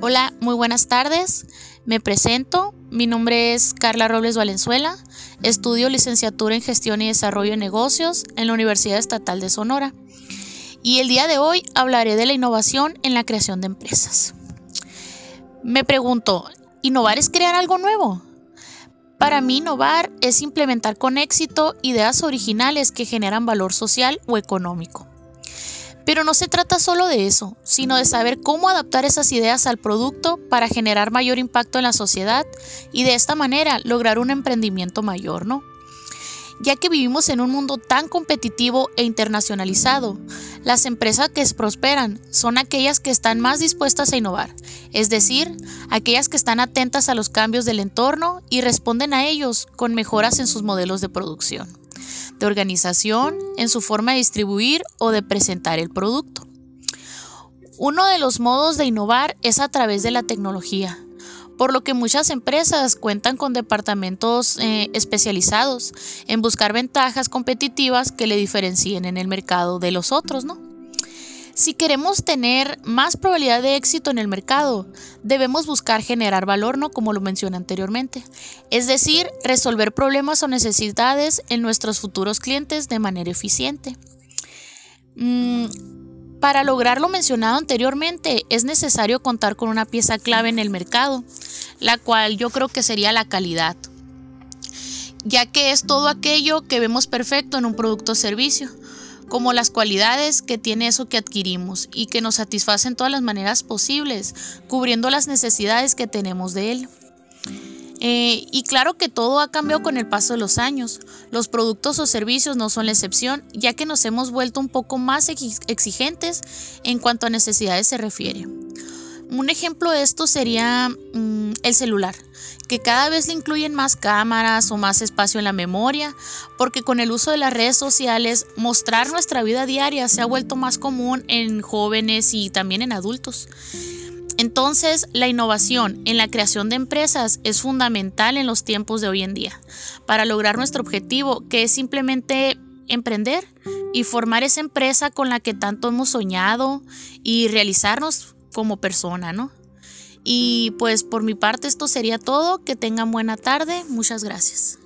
Hola, muy buenas tardes. Me presento. Mi nombre es Carla Robles Valenzuela. Estudio licenciatura en Gestión y Desarrollo de Negocios en la Universidad Estatal de Sonora. Y el día de hoy hablaré de la innovación en la creación de empresas. Me pregunto, ¿innovar es crear algo nuevo? Para mí, innovar es implementar con éxito ideas originales que generan valor social o económico. Pero no se trata solo de eso, sino de saber cómo adaptar esas ideas al producto para generar mayor impacto en la sociedad y de esta manera lograr un emprendimiento mayor, ¿no? Ya que vivimos en un mundo tan competitivo e internacionalizado, las empresas que prosperan son aquellas que están más dispuestas a innovar, es decir, aquellas que están atentas a los cambios del entorno y responden a ellos con mejoras en sus modelos de producción de organización, en su forma de distribuir o de presentar el producto. Uno de los modos de innovar es a través de la tecnología, por lo que muchas empresas cuentan con departamentos eh, especializados en buscar ventajas competitivas que le diferencien en el mercado de los otros, ¿no? Si queremos tener más probabilidad de éxito en el mercado, debemos buscar generar valor, ¿no? Como lo mencioné anteriormente. Es decir, resolver problemas o necesidades en nuestros futuros clientes de manera eficiente. Mm, para lograr lo mencionado anteriormente, es necesario contar con una pieza clave en el mercado, la cual yo creo que sería la calidad ya que es todo aquello que vemos perfecto en un producto o servicio como las cualidades que tiene eso que adquirimos y que nos satisfacen todas las maneras posibles, cubriendo las necesidades que tenemos de él. Eh, y claro que todo ha cambiado con el paso de los años. Los productos o servicios no son la excepción, ya que nos hemos vuelto un poco más exigentes en cuanto a necesidades se refiere. Un ejemplo de esto sería mm, el celular, que cada vez le incluyen más cámaras o más espacio en la memoria, porque con el uso de las redes sociales mostrar nuestra vida diaria se ha vuelto más común en jóvenes y también en adultos. Entonces, la innovación en la creación de empresas es fundamental en los tiempos de hoy en día para lograr nuestro objetivo, que es simplemente emprender y formar esa empresa con la que tanto hemos soñado y realizarnos como persona, ¿no? Y pues por mi parte esto sería todo. Que tengan buena tarde. Muchas gracias.